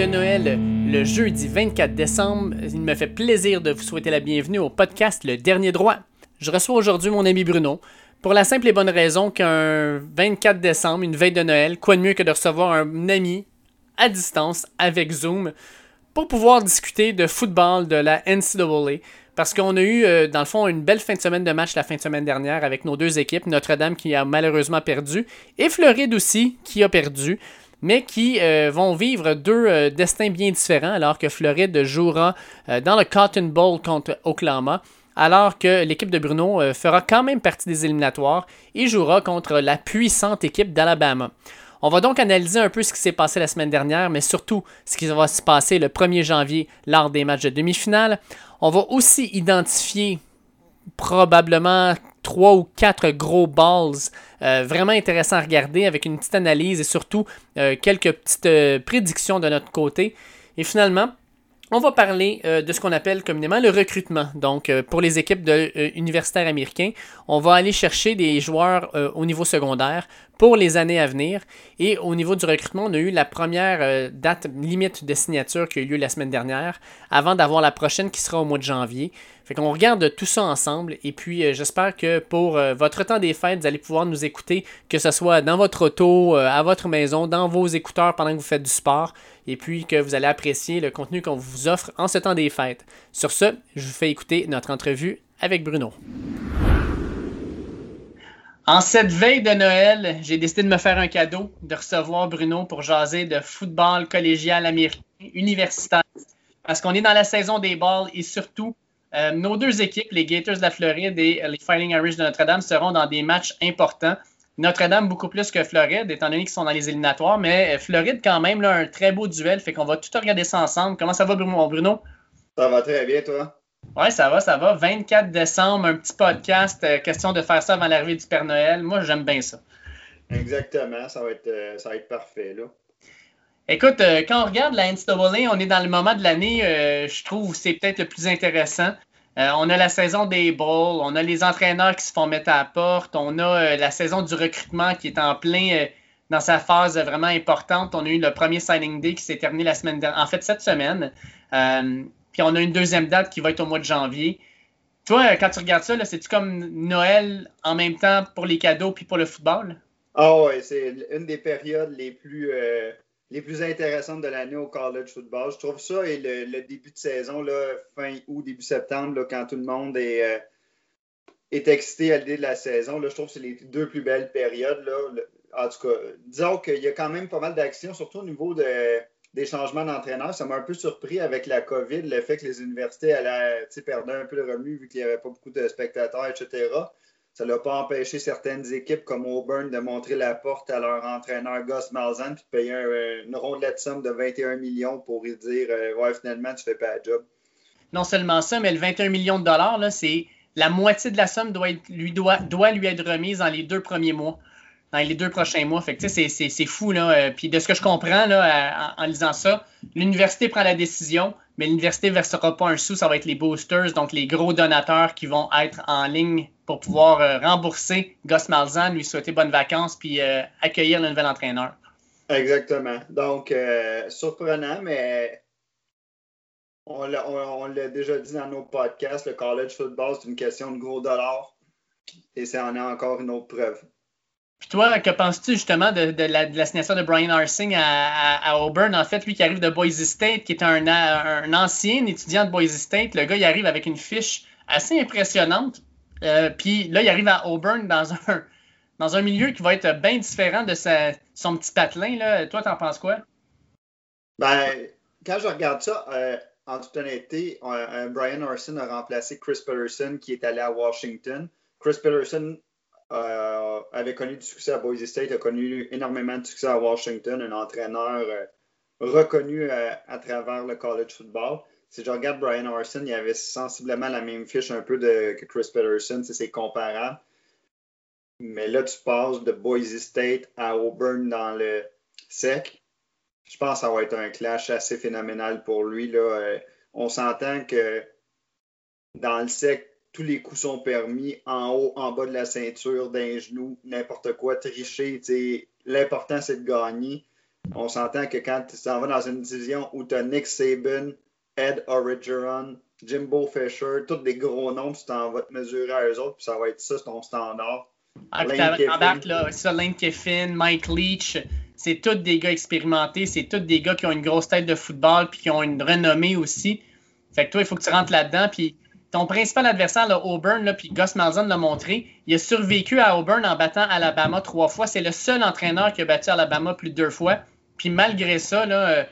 de Noël, le jeudi 24 décembre, il me fait plaisir de vous souhaiter la bienvenue au podcast Le Dernier Droit. Je reçois aujourd'hui mon ami Bruno, pour la simple et bonne raison qu'un 24 décembre, une veille de Noël, quoi de mieux que de recevoir un ami à distance avec Zoom pour pouvoir discuter de football de la NCAA. Parce qu'on a eu, euh, dans le fond, une belle fin de semaine de match la fin de semaine dernière avec nos deux équipes, Notre-Dame qui a malheureusement perdu et Floride aussi qui a perdu mais qui euh, vont vivre deux euh, destins bien différents alors que Floride jouera dans le Cotton Bowl contre Oklahoma alors que l'équipe de Bruno fera quand même partie des éliminatoires et jouera contre la puissante équipe d'Alabama. On va donc analyser un peu ce qui s'est passé la semaine dernière, mais surtout ce qui va se passer le 1er janvier lors des matchs de demi-finale. On va aussi identifier probablement trois ou quatre gros balls euh, vraiment intéressants à regarder avec une petite analyse et surtout euh, quelques petites euh, prédictions de notre côté. Et finalement, on va parler de ce qu'on appelle communément le recrutement. Donc, pour les équipes de, universitaires américains, on va aller chercher des joueurs au niveau secondaire pour les années à venir. Et au niveau du recrutement, on a eu la première date limite de signature qui a eu lieu la semaine dernière, avant d'avoir la prochaine qui sera au mois de janvier. Fait qu'on regarde tout ça ensemble et puis euh, j'espère que pour euh, votre temps des fêtes, vous allez pouvoir nous écouter, que ce soit dans votre auto, euh, à votre maison, dans vos écouteurs pendant que vous faites du sport et puis que vous allez apprécier le contenu qu'on vous offre en ce temps des fêtes. Sur ce, je vous fais écouter notre entrevue avec Bruno. En cette veille de Noël, j'ai décidé de me faire un cadeau, de recevoir Bruno pour jaser de football collégial américain, universitaire. Parce qu'on est dans la saison des balles et surtout, euh, nos deux équipes, les Gators de la Floride et les Fighting Irish de Notre-Dame, seront dans des matchs importants. Notre-Dame beaucoup plus que Floride, étant donné qu'ils sont dans les éliminatoires, mais euh, Floride quand même, là, un très beau duel, fait qu'on va tout regarder ça ensemble. Comment ça va, Bruno? Ça va très bien, toi? Ouais, ça va, ça va. 24 décembre, un petit podcast, euh, question de faire ça avant l'arrivée du Père Noël. Moi, j'aime bien ça. Exactement, ça va être, ça va être parfait, là. Écoute, euh, quand on regarde la NCAA, on est dans le moment de l'année, euh, je trouve, c'est peut-être le plus intéressant. Euh, on a la saison des bowls, on a les entraîneurs qui se font mettre à la porte, on a la saison du recrutement qui est en plein dans sa phase vraiment importante. On a eu le premier signing day qui s'est terminé la semaine dernière, en fait cette semaine. Puis on a une deuxième date qui va être au mois de janvier. Toi, quand tu regardes ça, c'est-tu comme Noël en même temps pour les cadeaux puis pour le football? Ah ouais, c'est une des périodes les plus les plus intéressantes de l'année au college football. Je trouve ça et le, début de saison, fin août, début septembre, quand tout le monde est, euh, est excité à l'idée de la saison, je trouve que c'est les deux plus belles périodes. En tout cas, disons qu'il y a quand même pas mal d'actions, surtout au niveau des changements d'entraîneur. Ça m'a un peu surpris avec la COVID, le fait que les universités allaient, perdaient un peu de revenus vu qu'il n'y avait pas beaucoup de spectateurs, etc. Ça n'a pas empêché certaines équipes comme Auburn de montrer la porte à leur entraîneur Gus Malzahn puis de payer un, une rondelette somme de 21 millions pour lui dire euh, Ouais, finalement, tu fais pas la job. Non seulement ça, mais le 21 millions de dollars, c'est la moitié de la somme doit, lui, doit, doit lui être remise dans les deux premiers mois dans les deux prochains mois. Fait que c'est fou. Là. Euh, puis de ce que je comprends là, en, lisant ça, l'université prend la décision, mais l'université ne versera pas un sou. Ça va être les boosters, donc les gros donateurs qui vont être en ligne pour pouvoir euh, rembourser Gus Malzahn, lui souhaiter bonnes vacances, puis euh, accueillir le nouvel entraîneur. Exactement. Donc, surprenant, mais on l'a déjà dit dans nos podcasts, le college football, c'est une question de gros dollars. Et ça en est encore une autre preuve. Puis toi, que penses-tu justement de, la, signature de Brian Arsing à, Auburn? En fait, lui qui arrive de Boise State, qui est un, ancien étudiant de Boise State, le gars, il arrive avec une fiche assez impressionnante. Euh, puis là, il arrive à Auburn dans un, dans un milieu qui va être bien différent de son petit patelin. Là. Toi, t'en penses quoi? Ben, quand je regarde ça, euh, en toute honnêteté, Brian Arsing a remplacé Chris Peterson qui est allé à Washington. Chris Peterson euh, avait connu du succès à Boise State, a connu énormément de succès à Washington, un entraîneur euh, reconnu euh, à, travers le college football. Si je regarde Brian Orson, il avait sensiblement la même fiche un peu que Chris Peterson, c'est comparable. Mais là, tu passes de Boise State à Auburn dans le sec. Je pense que ça va être un clash assez phénoménal pour lui. Là. on s'entend que dans le sec, tous les coups sont permis, en haut, en bas de la ceinture, d'un genou, n'importe quoi, tricher. L'important, c'est de gagner. on s'entend que quand tu t'en vas dans une division où tu as Nick Saban, Ed Origeron, Jimbo Fisher, tous des gros noms, tu t'en vas te mesurer à eux autres, puis ça va être ça, ton standard. Ah, embarques là, ça, Lane Kiffin, Mike Leach, c'est tous des gars expérimentés, c'est tous des gars qui ont une grosse tête de football, puis qui ont une renommée aussi. Fait que toi, il faut que tu rentres là-dedans, puis ton principal adversaire, là, Auburn, là, puis Gus Malzahn l'a montré, il a survécu à Auburn en battant Alabama trois fois. C'est le seul entraîneur qui a battu Alabama plus de deux fois. Puis malgré ça, là, euh,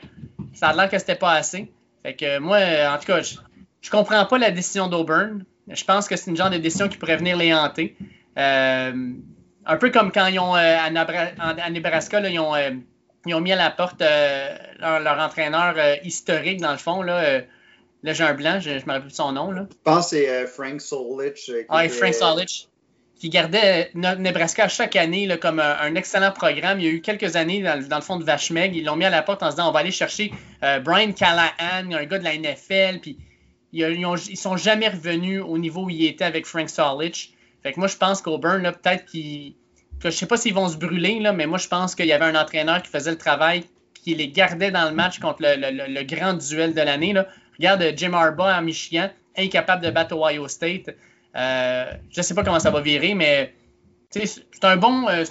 ça a l'air que c'était pas assez. Fait que moi, euh, en tout cas, je, je comprends pas la décision d'Auburn. Je pense que c'est une genre de décision qui pourrait venir les hanter. Euh, un peu comme quand ils ont à, Nebraska, ils, ont, ils, ont, mis à la porte leur, entraîneur historique, dans le fond. Là, Là, j'ai un blanc, je ne me rappelle plus son nom. Là. Je pense que c'est euh, Frank Solich. Euh, oui, Frank Solich, qui gardait Nebraska chaque année là, comme un, excellent programme. Il y a eu quelques années dans, le fond de Vachemeg. Ils l'ont mis à la porte en se disant on va aller chercher euh, Brian Callahan, un gars de la NFL. Puis ils, ont, sont jamais revenus au niveau où ils étaient avec Frank Solich. Fait que moi, je pense qu'Auburn, peut-être qu'ils. Je sais pas s'ils vont se brûler, là, mais moi, je pense qu'il y avait un entraîneur qui faisait le travail, qui les gardait dans le match contre le, le grand duel de l'année. Regarde Jim Harbaugh à Michigan, incapable de battre Ohio State. Euh, je ne sais pas comment ça va virer, mais c'est un bon, euh,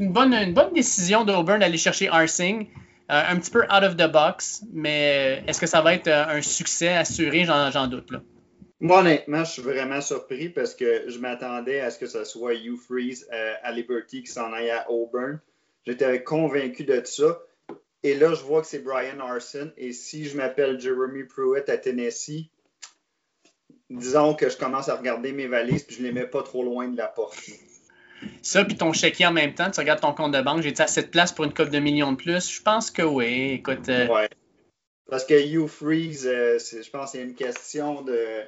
une bonne, décision d'Auburn d'aller chercher Arsing. Euh, un petit peu out of the box, mais est-ce que ça va être un succès assuré? J'en doute. Là. Moi, honnêtement, je suis vraiment surpris parce que je m'attendais à ce que ce soit Hugh Freeze à Liberty qui s'en aille à Auburn. J'étais convaincu de ça. Et là, je vois que c'est Brian Arson. Et si je m'appelle Jeremy Pruitt à Tennessee, disons que je commence à regarder mes valises puis je ne les mets pas trop loin de la porte. Ça, puis ton chéquier en même temps, tu regardes ton compte de banque, j'ai-tu assez de place pour une coupe de millions de plus? Je pense que oui. Écoute. Euh, ouais. Parce que You Freeze, euh, je pense que c'est une question de.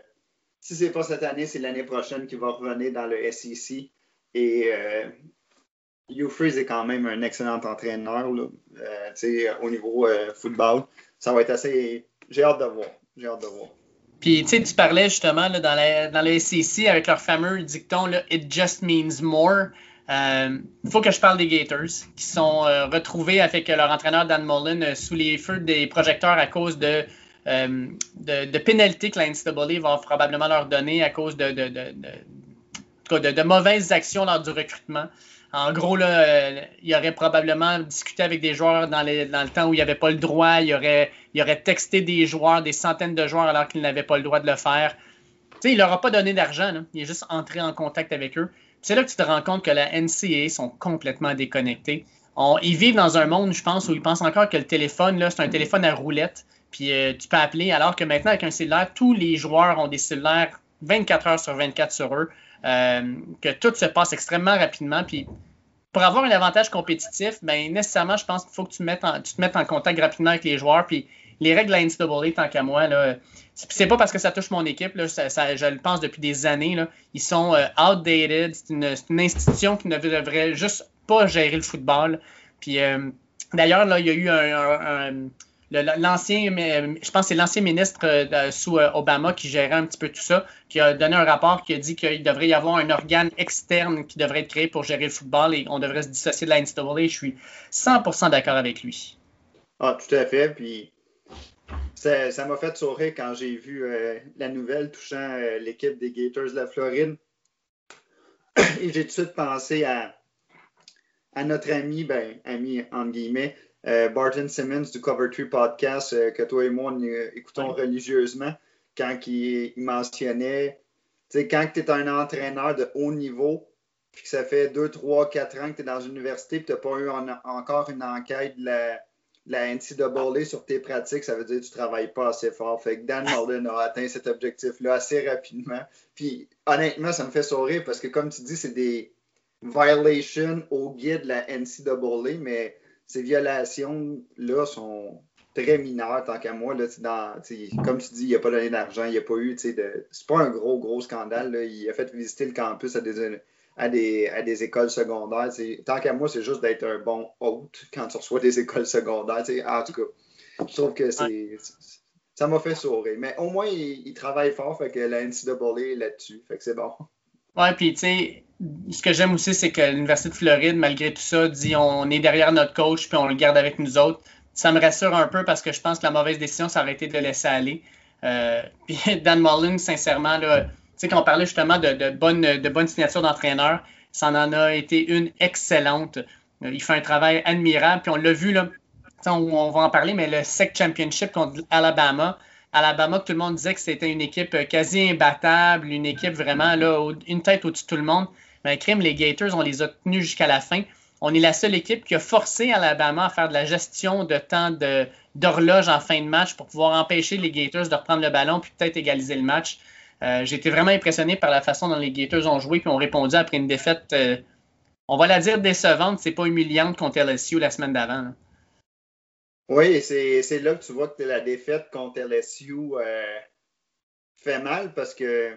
Si c'est pas cette année, c'est l'année prochaine qu'il va revenir dans le SEC. Et euh, Hugh Freeze est quand même un excellent entraîneur euh, au niveau euh, football. Ça va être assez. J'ai hâte de voir. J'ai hâte de voir. Puis, tu tu parlais justement là, dans, la, dans SEC avec leur fameux dicton là, It just means more. Il euh, faut que je parle des Gators qui sont retrouvés avec leur entraîneur Dan Mullen sous les feux des projecteurs à cause de, de, de pénalités que la NCAA va probablement leur donner à cause de, de, de mauvaises actions lors du recrutement. En gros, là, euh, il aurait probablement discuté avec des joueurs dans, le temps où il n'y avait pas le droit. Il aurait, texté des joueurs, des centaines de joueurs alors qu'il n'avait pas le droit de le faire. Tu sais, leur a pas donné d'argent. Il est juste entré en contact avec eux. C'est là que tu te rends compte que la NCAA sont complètement déconnectés. ils vivent dans un monde, je pense, où ils pensent encore que le téléphone, c'est un téléphone à roulette. Puis euh, tu peux appeler, alors que maintenant, avec un cellulaire, tous les joueurs ont des cellulaires 24 heures sur 24 sur eux. Euh, que tout se passe extrêmement rapidement. Puis pour avoir un avantage compétitif, ben, nécessairement, je pense qu'il faut que tu, tu te mettes en contact rapidement avec les joueurs. Puis les règles de la NCAA, tant qu'à moi, là, c'est pas parce que ça touche mon équipe, là, je le pense depuis des années, là, ils sont euh, outdated. C'est une, institution qui ne devrait juste pas gérer le football. Puis euh, d'ailleurs, il y a eu un l'ancien, je pense que c'est l'ancien ministre euh, sous euh, Obama qui gérait un petit peu tout ça, qui a donné un rapport qui a dit qu'il devrait y avoir un organe externe qui devrait être créé pour gérer le football et on devrait se dissocier de la NCAA. Je suis 100% d'accord avec lui. Ah, tout à fait. Puis ça m'a fait sourire quand j'ai vu euh, la nouvelle touchant l'équipe des Gators de la Floride. Et j'ai tout de suite pensé à, à notre ami, ben, ami entre guillemets, euh, Barton Simmons du Cover 3 Podcast, euh, que toi et moi, nous écoutons religieusement, quand il, mentionnait, tu sais, quand tu es un entraîneur de haut niveau, puis que ça fait 2, 3, 4 ans que tu es dans une université, puis tu n'as pas eu encore une enquête de la, la NCAA sur tes pratiques, ça veut dire que tu ne travailles pas assez fort. Fait que Dan Mullen a atteint cet objectif-là assez rapidement. Puis honnêtement, ça me fait sourire parce que comme tu dis, c'est des violations au guide de la NCAA, mais ces violations-là sont très mineures, tant qu'à moi. Là, comme tu dis, il n'a pas donné d'argent, il n'a pas eu. De... C'est pas un gros, gros scandale. Il a fait visiter le campus à des, à des, à des écoles secondaires. Tant qu'à moi, c'est juste d'être un bon hôte quand tu reçois des écoles secondaires. En tout cas, je trouve que c'est. Ça m'a fait sourire. Mais au moins, il, travaille fort, fait que la NCAA est là-dessus. Fait que c'est bon. Ouais, puis tu sais, ce que j'aime aussi, c'est que l'Université de Floride, malgré tout ça, dit on est derrière notre coach puis on le garde avec nous autres. Ça me rassure un peu parce que je pense que la mauvaise décision, ça aurait été de le laisser aller. Euh, puis Dan Mullen, sincèrement, là, quand on parlait justement de, bonnes de bonne signatures d'entraîneur, ça en a été une excellente. Euh, il fait un travail admirable. Puis on l'a vu, là, on, va en parler, mais le SEC Championship contre Alabama, Alabama, tout le monde disait que c'était une équipe euh, quasi imbattable, une équipe vraiment là, une tête au-dessus de tout le monde. Mais crime, les Gators, on les a tenus jusqu'à la fin. On est la seule équipe qui a forcé Alabama à faire de la gestion de temps d'horloge en fin de match pour pouvoir empêcher les Gators de reprendre le ballon puis peut-être égaliser le match. Euh, j'ai été vraiment impressionné par la façon dont les Gators ont joué et ont répondu après une défaite, euh, on va la dire décevante, c'est pas humiliante contre LSU la semaine d'avant. Oui, c'est là que tu vois que la défaite contre LSU euh, fait mal parce que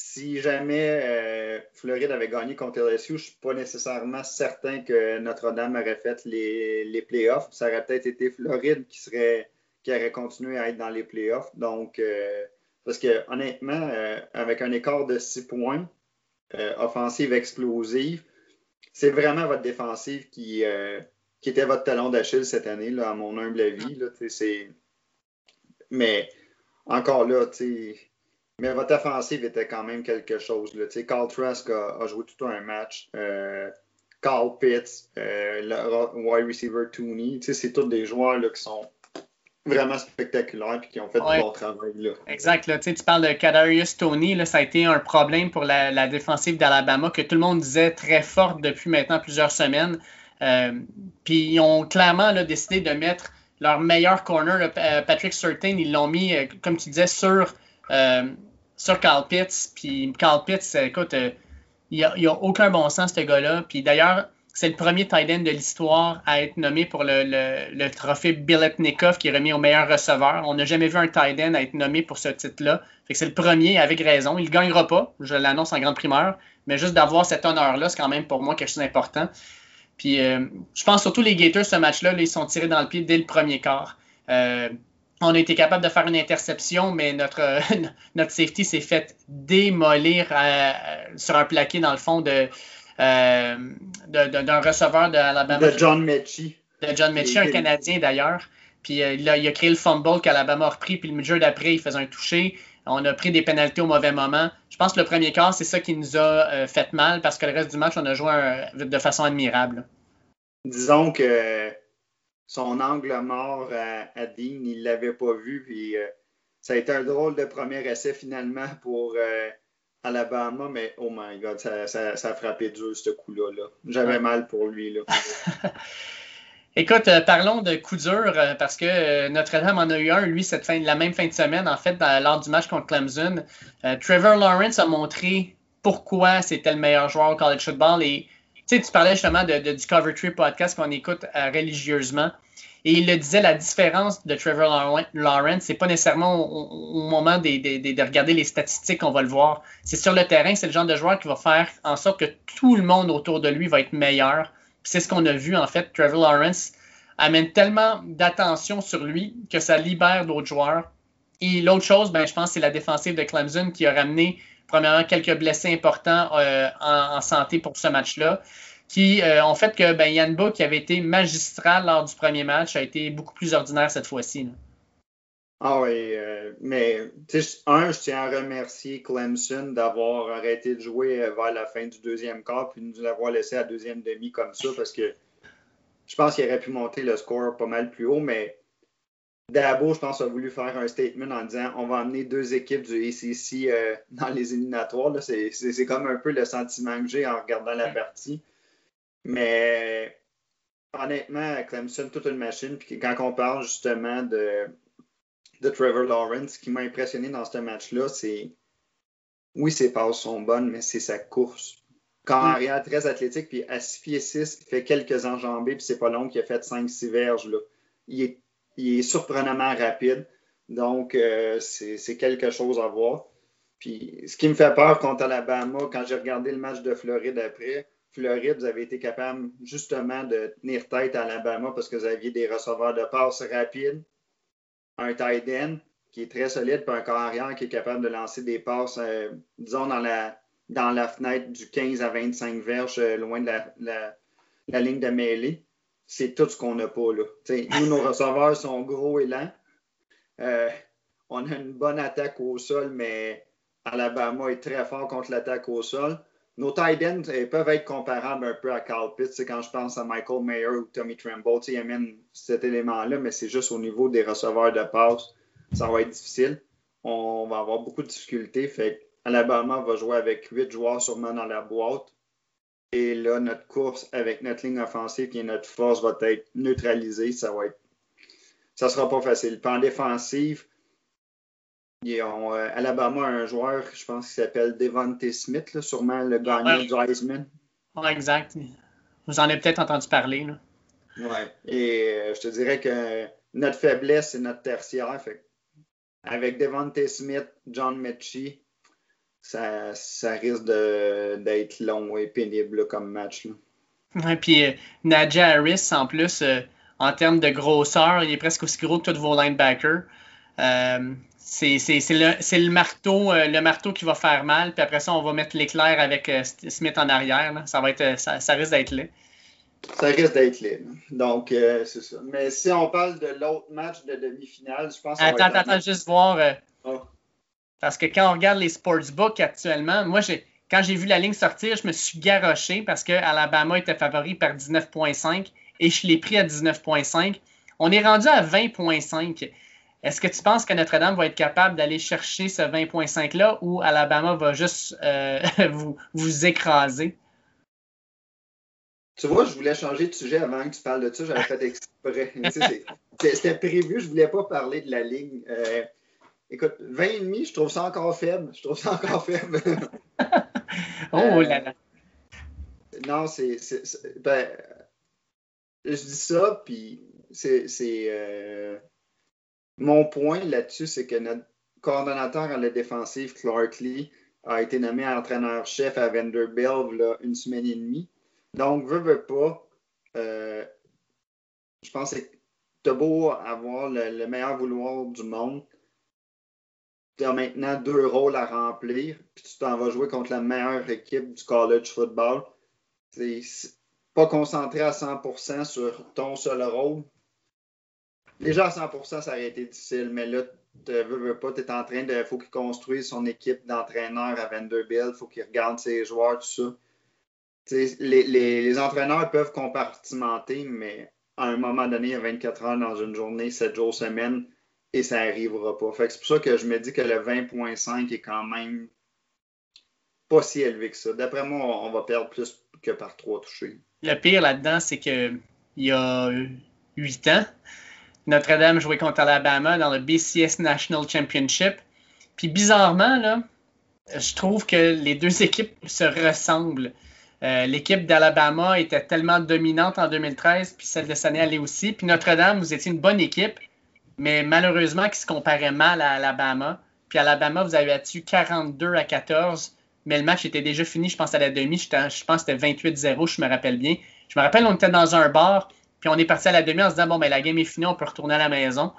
si jamais Floride avait gagné contre LSU, je ne suis pas nécessairement certain que Notre-Dame aurait fait les, les playoffs. Ça aurait peut-être été Floride qui serait qui aurait continué à être dans les playoffs. Donc, parce que honnêtement, euh, avec un écart de 6 points, euh, offensive explosive, c'est vraiment votre défensive qui, euh, qui était votre talon d'Achille cette année, là, à mon humble avis. Là, mais encore là, mais votre offensive était quand même quelque chose. Là, Carl Trask a, joué tout un match. Carl Pitts, le wide receiver Tooney, c'est tous des joueurs là, qui sont vraiment spectaculaires et qui ont fait du bon travail. Là. Exact. Là, tu parles de Kadarius Tony. Là, ça a été un problème pour la, défensive d'Alabama que tout le monde disait très forte depuis maintenant plusieurs semaines. Euh, puis ils ont clairement là, décidé de mettre leur meilleur corner, euh, Patrick Surtain, ils l'ont mis, euh, comme tu disais, sur, sur Carl Pitts. Puis Carl Pitts, écoute, il n'y a, aucun bon sens, ce gars-là. Puis d'ailleurs, c'est le premier tight end de l'histoire à être nommé pour le, le, trophée Biletnikov qui est remis au meilleur receveur. On n'a jamais vu un tight end être nommé pour ce titre-là. c'est le premier avec raison. Il ne gagnera pas, je l'annonce en grande primeur, mais juste d'avoir cet honneur-là, c'est quand même pour moi quelque chose d'important. Puis euh, je pense surtout les Gators, ce match-là, ils sont tirés dans le pied dès le premier quart. Euh, on a été capable de faire une interception, mais notre, notre safety s'est fait démolir euh, sur un plaqué dans le fond de, euh, d'un receveur de Alabama. De John Mechie. De John Mechie, un Canadien d'ailleurs. Puis euh, il, a, il, a, créé le fumble qu'Alabama a repris, puis le jeu d'après, il faisait un toucher. On a pris des pénalités au mauvais moment. Je pense que le premier quart, c'est ça qui nous a fait mal parce que le reste du match, on a joué de façon admirable. Disons que son angle mort à, Dean, il ne l'avait pas vu. Puis ça a été un drôle de premier essai finalement pour Alabama, mais oh my god, ça, ça, a frappé dur ce coup-là. -là, J'avais mal pour lui. Là. Écoute, euh, parlons de coup dur euh, parce que euh, Notre-Dame en a eu un, lui, cette fin, la même fin de semaine, en fait, lors du match contre Clemson. Trevor Lawrence a montré pourquoi c'était le meilleur joueur au college football. Et tu parlais justement de, du Cover Tree podcast qu'on écoute religieusement. Et il le disait, la différence de Trevor Lawrence, c'est pas nécessairement au, moment de regarder les statistiques qu'on va le voir. C'est sur le terrain, c'est le genre de joueur qui va faire en sorte que tout le monde autour de lui va être meilleur. C'est ce qu'on a vu en fait. Trevor Lawrence amène tellement d'attention sur lui que ça libère d'autres joueurs. Et l'autre chose, ben, je pense, c'est la défensive de Clemson qui a ramené premièrement quelques blessés importants euh, en, santé pour ce match-là qui euh, ont fait que ben, Yann qui avait été magistral lors du premier match, a été beaucoup plus ordinaire cette fois-ci. Ah oui, euh, mais un, je tiens à remercier Clemson d'avoir arrêté de jouer vers la fin du deuxième quart puis de nous l'avoir laissé à deuxième demi comme ça parce que je pense qu'il aurait pu monter le score pas mal plus haut, mais Dabo, je pense, a voulu faire un statement en disant on va amener deux équipes du ACC dans les éliminatoires. C'est comme un peu le sentiment que j'ai en regardant la partie. Mais honnêtement, Clemson, toute une machine. Puis quand on parle justement de, de Trevor Lawrence, ce qui m'a impressionné dans ce match-là, c'est oui, ses passes sont bonnes, mais c'est sa course. Quand mm. arrière très athlétique, puis à 6 pieds 6, il fait quelques enjambées, puis c'est pas long qu'il a fait 5-6 verges. Là. Il, est, il est surprenamment rapide. Donc, euh, c'est quelque chose à voir. Puis, ce qui me fait peur contre Alabama, quand j'ai regardé le match de Floride après, Floride, vous avez été capable justement de tenir tête à Alabama parce que vous aviez des receveurs de passe rapides, un tight end qui est très solide, puis un corps arrière qui est capable de lancer des passes, euh, disons, dans la dans la fenêtre du 15 à 25 verges, euh, loin de la, ligne de mêlée. C'est tout ce qu'on n'a pas là. nous, nos receveurs sont gros et lents. Euh, on a une bonne attaque au sol, mais Alabama est très fort contre l'attaque au sol. Nos tight ends peuvent être comparables un peu à Carl Pitts. Quand je pense à Michael Mayer ou Tommy Tremble, ils amènent cet élément-là, mais c'est juste au niveau des receveurs de passe. Ça va être difficile. On va avoir beaucoup de difficultés. Fait Alabama va jouer avec huit joueurs sûrement dans la boîte. Et là, notre course avec notre ligne offensive et notre force va être neutralisée. Ça va être. Ça sera pas facile. Puis en défensive, euh, Alabama a un joueur, je pense, qui s'appelle Devontae Smith, sûrement le gagnant du Heisman. exact. Vous en avez peut-être entendu parler. Oui. Et euh, je te dirais que notre faiblesse, c'est notre tertiaire. avec Devontae Smith, John Mechie, ça, risque d'être long et pénible comme match. Là. puis euh, Nadja Harris, en plus, en termes de grosseur, il est presque aussi gros que tous vos linebackers. C'est le, marteau, euh, le marteau qui va faire mal, puis après ça, on va mettre l'éclair avec euh, Smith en arrière. Ça, va être, euh, ça, risque d'être laid. Ça risque d'être laid. Donc, c'est ça. Mais si on parle de l'autre match de demi-finale, je pense que Attends, attends, juste voir. Oh. Parce que quand on regarde les sportsbooks actuellement, moi, quand j'ai vu la ligne sortir, je me suis garoché parce que Alabama était favori par 19,5 et je l'ai pris à 19,5. On est rendu à 20,5. Est-ce que tu penses que Notre-Dame va être capable d'aller chercher ce 20.5-là ou Alabama va juste euh, vous, écraser? Tu vois, je voulais changer de sujet avant que tu parles de ça. J'avais fait exprès. C'était prévu, je ne voulais pas parler de la ligne. Euh, écoute, 20,5, je trouve ça encore faible. Je trouve ça encore faible. oh là là. Euh, non, c'est. Ben, je dis ça, puis c'est mon point là-dessus, c'est que notre coordonnateur à la défensive, Clark Lee, a été nommé entraîneur-chef à Vanderbilt là, une semaine et demie. Donc, veut, veut pas, euh, je pense que tu as beau avoir le, meilleur vouloir du monde, tu as maintenant deux rôles à remplir, puis tu t'en vas jouer contre la meilleure équipe du college football. C'est pas concentré à 100% sur ton seul rôle, Déjà à 100% ça aurait été difficile, mais là, tu veux, veux pas, tu es en train de. faut qu'il construise son équipe d'entraîneurs à Vanderbilt, faut qu'il regarde ses joueurs, tout ça. Les, les, entraîneurs peuvent compartimenter, mais à un moment donné, il y a 24 heures dans une journée, 7 jours semaine, et ça n'arrivera pas. C'est pour ça que je me dis que le 20.5 est quand même pas si élevé que ça. D'après moi, on va perdre plus que par 3 touchés. Le pire là-dedans, c'est qu'il y a 8 ans, notre-Dame jouait contre Alabama dans le BCS National Championship. Puis bizarrement, là, je trouve que les deux équipes se ressemblent. Euh, l'équipe d'Alabama était tellement dominante en 2013, puis celle de année allait aussi. Puis Notre-Dame, vous étiez une bonne équipe, mais malheureusement, qui se comparait mal à Alabama. Puis Alabama, vous avez battu 42 à 14, mais le match était déjà fini, je pense, à la demi. Je pense que c'était 28-0, je me rappelle bien. Je me rappelle, on était dans un bar, puis on est parti à la demi en se disant, bon, ben, la game est finie, on peut retourner à la maison.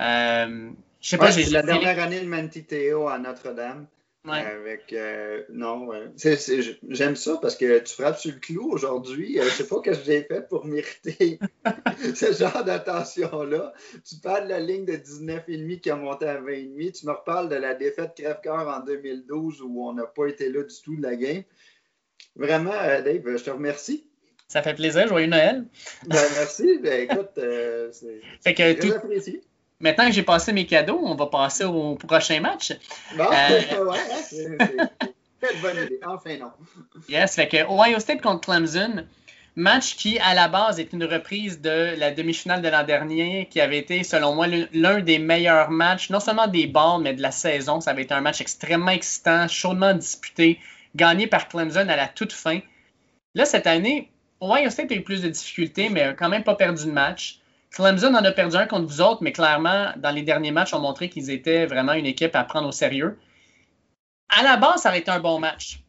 Euh, je sais pas, j'ai. La dernière année de Mantiteo à Notre-Dame. Avec euh, non, j'aime ça parce que tu frappes sur le clou aujourd'hui. Je euh, je sais pas ce que j'ai fait pour mériter ce genre d'attention-là. Tu parles de la ligne de 19,5 qui a monté à 20,5. Tu me reparles de la défaite crève-cœur en 2012 où on n'a pas été là du tout de la game. Vraiment, Dave, je te remercie. Ça fait plaisir. Joyeux Noël. Ben, merci. Ben, écoute, euh, c'est très apprécié. Maintenant que j'ai passé mes cadeaux, on va passer au prochain match. Bon, euh... ouais, hein, c'est bonne idée. Enfin, non. Yes, fait que Ohio State contre Clemson, match qui, à la base, est une reprise de la demi-finale de l'an dernier, qui avait été, selon moi, l'un des meilleurs matchs, non seulement des balles, mais de la saison. Ça avait été un match extrêmement excitant, chaudement disputé, gagné par Clemson à la toute fin. Là, cette année, Ohio State a eu plus de difficultés, mais quand même pas perdu de match. Clemson en a perdu un contre vous autres, mais clairement, dans les derniers matchs, ont montré qu'ils étaient vraiment une équipe à prendre au sérieux. À la base, ça a été un bon match.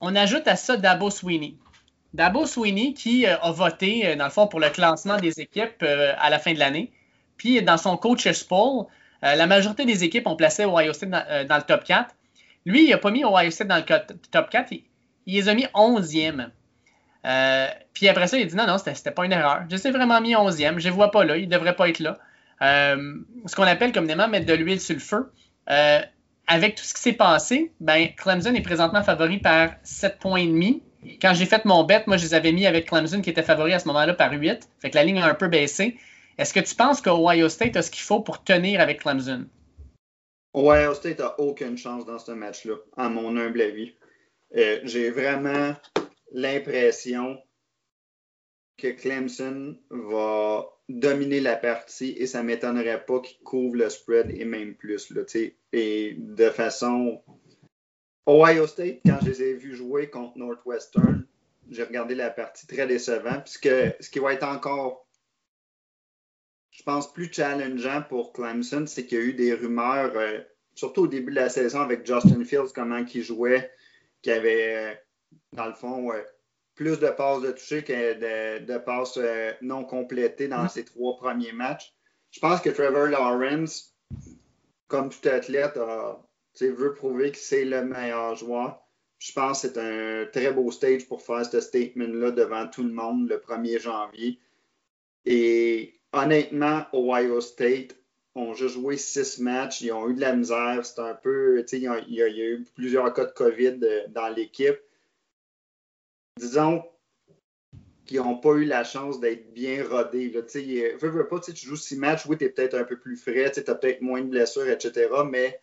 On ajoute à ça Dabo Sweeney. Dabo Sweeney qui euh, a voté, euh, dans le fond, pour le classement des équipes euh, à la fin de l'année. Puis, dans son coach's poll, la majorité des équipes ont placé Ohio State dans, le top 4. Lui, il n'a pas mis Ohio State dans le top 4. Il, les a mis 11e. Euh, puis après ça, il dit non, non, c'était pas une erreur. Je sais vraiment mis 11e. Je ne vois pas là. Il ne devrait pas être là. Euh, ce qu'on appelle communément mettre de l'huile sur le feu. Euh, avec tout ce qui s'est passé, ben, Clemson est présentement favori par 7 points et demi. Quand j'ai fait mon bet, moi, je les avais mis avec Clemson qui était favori à ce moment-là par 8. Fait que la ligne a un peu baissé. Est-ce que tu penses qu'Ohio State a ce qu'il faut pour tenir avec Clemson? Ohio State n'a aucune chance dans ce match-là, à mon humble avis. J'ai vraiment l'impression que Clemson va dominer la partie et ça ne m'étonnerait pas qu'il couvre le spread et même plus. Là, et de façon. Ohio State, quand je les ai vus jouer contre Northwestern, j'ai regardé la partie très décevant. Puisque ce qui va être encore, je pense, plus challengeant pour Clemson, c'est qu'il y a eu des rumeurs, euh, surtout au début de la saison avec Justin Fields, comment il jouait, qui avait, euh, dans le fond, plus de passes de toucher que de, passes euh, non complétées dans ses trois premiers matchs. Je pense que Trevor Lawrence, comme tout athlète, veut prouver que c'est le meilleur joueur. Je pense que c'est un très beau stage pour faire ce statement-là devant tout le monde le 1er janvier. Et honnêtement, Ohio State ont juste joué six matchs. Ils ont eu de la misère. C'est un peu. Il y, a, il y, a eu plusieurs cas de COVID euh, dans l'équipe. Disons qu'ils n'ont pas eu la chance d'être bien rodés. Tu veux, veux pas, tu joues six matchs, oui, tu es peut-être un peu plus frais, tu as peut-être moins de blessures, etc. Mais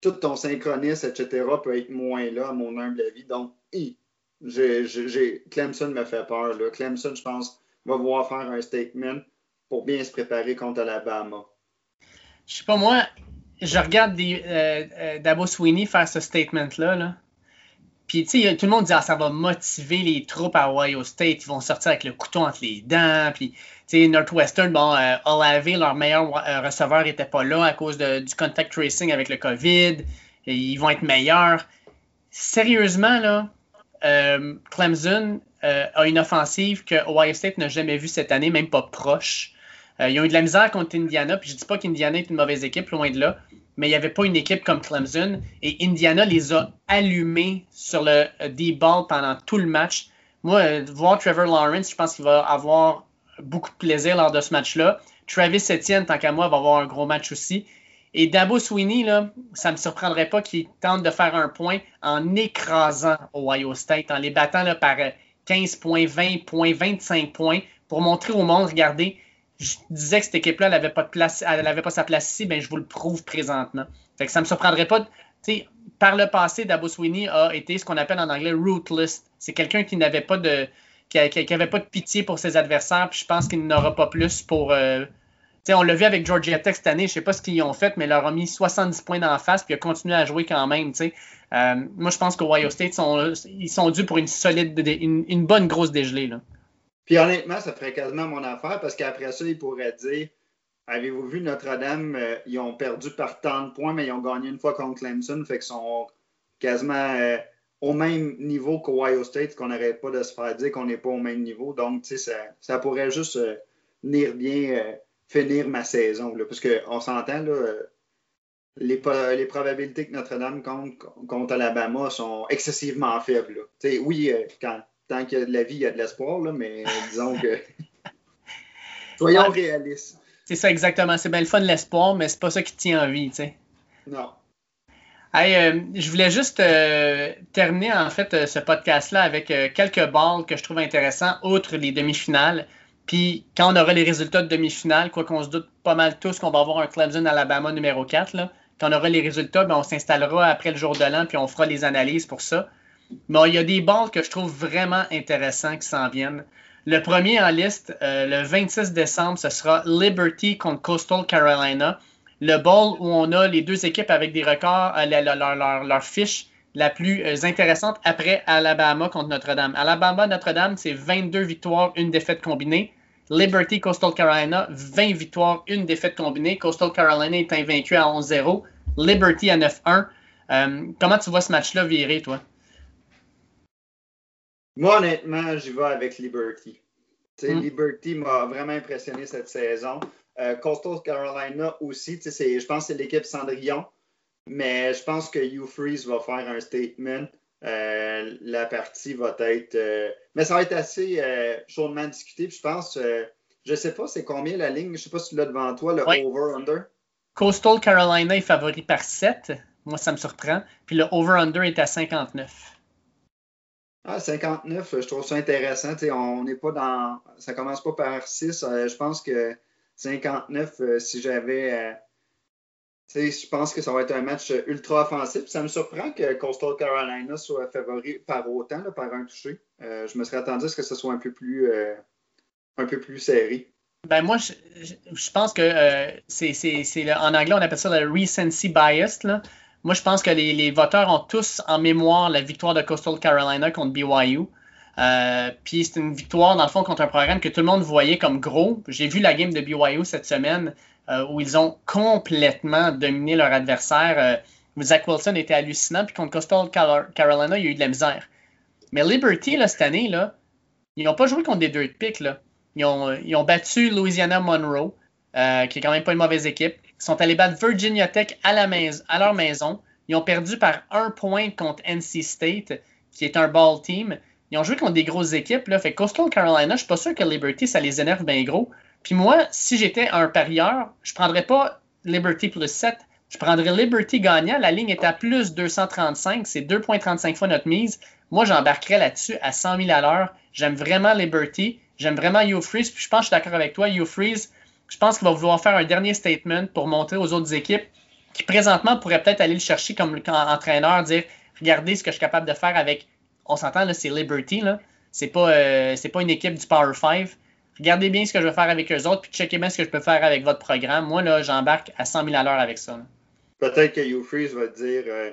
tout ton synchronisme, etc., peut être moins là, à mon humble avis. Donc, j'ai, Clemson me fait peur. Là. Clemson, je pense, va voir faire un statement pour bien se préparer contre Alabama. Je sais pas, moi, je regarde euh, euh, Dabo Sweeney faire ce statement-là. Là. Puis, tu sais, tout le monde dit, ah, ça va motiver les troupes à Ohio State. Ils vont sortir avec le couteau entre les dents. Puis, tu sais, Northwestern, bon, euh, Olave, leur meilleur euh, receveur, n'était pas là à cause du contact tracing avec le COVID. Ils vont être meilleurs. Sérieusement, là, euh, Clemson a une offensive que Ohio State n'a jamais vue cette année, même pas proche. ils ont eu de la misère contre Indiana, puis je dis pas qu'Indiana est une mauvaise équipe, loin de là mais il n'y avait pas une équipe comme Clemson. Et Indiana les a allumés sur le euh, D-ball pendant tout le match. Moi, euh, voir Trevor Lawrence, je pense qu'il va avoir beaucoup de plaisir lors de ce match-là. Travis Etienne, tant qu'à moi, va avoir un gros match aussi. Et Dabo Sweeney, ça ne me surprendrait pas qu'il tente de faire un point en écrasant Ohio State, en les battant par 15 euh, points, 20 points, 25 points, pour montrer au monde, regardez, je disais que cette équipe-là, elle n'avait pas, pas sa place ici, ben, je vous le prouve présentement. Fait que ça ne me surprendrait pas. par le passé, Dabo Sweeney a été ce qu'on appelle en anglais ruthless. C'est quelqu'un qui n'avait pas de qui, avait pas de pitié pour ses adversaires, puis je pense qu'il n'aura pas plus pour. Euh, on l'a vu avec Georgia Tech cette année, je ne sais pas ce qu'ils ont fait, mais ils leur ont mis 70 points d'en face, puis ont continué à jouer quand même. Euh, moi, je pense qu'Ohio State, sont, ils sont dus pour une solide, une, une bonne grosse dégelée. Là. Puis honnêtement, ça ferait quasiment mon affaire parce qu'après ça, ils pourraient dire Avez-vous vu Notre-Dame euh, Ils ont perdu par tant de points, mais ils ont gagné une fois contre Clemson, fait qu'ils sont quasiment euh, au même niveau qu'Ohio State, qu'on n'arrête pas de se faire dire qu'on n'est pas au même niveau. Donc, tu sais, ça, pourrait juste euh, venir bien finir ma saison. Là, parce qu'on s'entend, là. Les, probabilités que Notre-Dame contre, contre Alabama sont excessivement faibles. Là. Oui, quand, tant qu'il y a de la vie, il y a de l'espoir, mais disons que. Soyons réalistes. C'est ça, exactement. C'est bien le fun, l'espoir, mais c'est pas ça qui tient en vie, tu sais. Non. Euh, je voulais juste euh, terminer en fait euh, ce podcast-là avec quelques balles que je trouve intéressants, outre les demi-finales. Puis quand on aura les résultats de demi-finale, quoi qu'on se doute pas mal tous qu'on va avoir un Clemson Alabama numéro 4, là, quand on aura les résultats, ben, on s'installera après le jour de l'an puis on fera les analyses pour ça. Mais il y a des balles que je trouve vraiment intéressants qui s'en viennent. Le premier en liste, euh, le 26 décembre, ce sera Liberty contre Coastal Carolina. Le ball où on a les deux équipes avec des records, euh, leur, fiche la plus euh, intéressante après Alabama contre Notre-Dame. Alabama-Notre-Dame, c'est 22 victoires, une défaite combinée. Liberty Coastal Carolina, 20 victoires, une défaite combinée. Coastal Carolina est invaincu à 11-0. Liberty à 9-1. comment tu vois ce match-là virer, toi? Moi, honnêtement, j'y vais avec Liberty. Hmm. Liberty m'a vraiment impressionné cette saison. Euh, Coastal Carolina aussi, je pense que c'est l'équipe Cendrillon. Mais je pense que Hugh Freeze va faire un statement. Euh, la partie va être. Euh, mais ça va être assez chaudement discuté. je pense, je ne sais pas c'est combien la ligne. Je ne sais pas si tu l'as devant toi, le over-under. Coastal Carolina est favori par 7. Moi, ça me surprend. Puis le over-under est à 59. Ah, 59, je trouve ça intéressant. on n'est pas dans. Ça commence pas par 6. je pense que 59, si j'avais je pense que ça va être un match ultra offensif. Ça me surprend que Coastal Carolina soit favori par autant, par un touché. Euh, je me serais attendu à ce que ce soit un peu plus, euh, un peu plus serré. Ben moi, je, pense que euh, c'est, en anglais, on appelle ça le recency bias. Moi, je pense que les, voteurs ont tous en mémoire la victoire de Coastal Carolina contre BYU. Puis c'est une victoire, dans le fond, contre un programme que tout le monde voyait comme gros. J'ai vu la game de BYU cette semaine. Euh, où ils ont complètement dominé leur adversaire. Euh, Zach Wilson était hallucinant, puis contre Coastal Carolina, il y a eu de la misère. Mais Liberty, là, cette année, là, ils n'ont pas joué contre des deux de. Là. Ils, ont, battu Louisiana Monroe, euh, qui est quand même pas une mauvaise équipe. Ils sont allés battre Virginia Tech à, leur maison. Ils ont perdu par un point contre NC State, qui est un ball team. Ils ont joué contre des grosses équipes. Là. Fait Coastal Carolina, je ne suis pas sûr que Liberty, ça les énerve bien gros. Puis moi, si j'étais un parieur, je ne prendrais pas Liberty plus 7. Je prendrais Liberty gagnant. La ligne est à plus 235. C'est 2,35 fois notre mise. Moi, j'embarquerais là-dessus à 100 000 à l'heure. J'aime vraiment Liberty. J'aime vraiment You Freeze. Puis je pense que je suis d'accord avec toi. You Freeze, je pense qu'il va vouloir faire un dernier statement pour montrer aux autres équipes qui présentement pourraient peut-être aller le chercher comme entraîneur, dire regardez ce que je suis capable de faire avec. On s'entend, là, c'est Liberty. Là. C'est pas, euh, c'est pas une équipe du Power 5 regardez bien ce que je vais faire avec eux autres, puis checkez bien ce que je peux faire avec votre programme. Moi, là, j'embarque à 100 000 à l'heure avec ça. Peut-être que Hugh Freeze va dire, euh,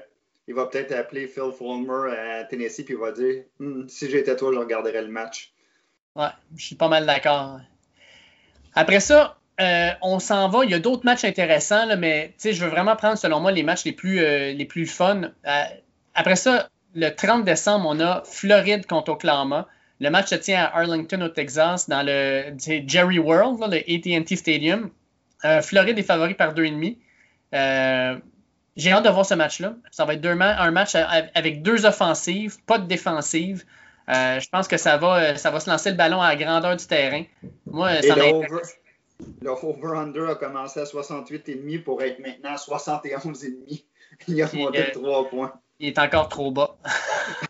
il va peut-être appeler Phil Fulmer à Tennessee, puis il va dire, hmm, si j'étais toi, je regarderais le match. Ouais, je suis pas mal d'accord. Après ça, euh, on s'en va. Il y a d'autres matchs intéressants, là, mais je veux vraiment prendre, selon moi, les matchs les plus, euh, les plus fun. après ça, le 30 décembre, on a Floride contre Oklahoma. Le match se tient à Arlington, au Texas, dans le Jerry World, le ATT Stadium. Euh, Floride est favori par 2,5. Euh, j'ai hâte de voir ce match-là. Ça va être un match avec deux offensives, pas de défensive. Euh, je pense que ça va, ça va se lancer le ballon à la grandeur du terrain. Moi, ça m'intéresse. Le over-under a commencé à 68,5 pour être maintenant à 71,5. Il a monté de 3 points. Il est encore trop bas.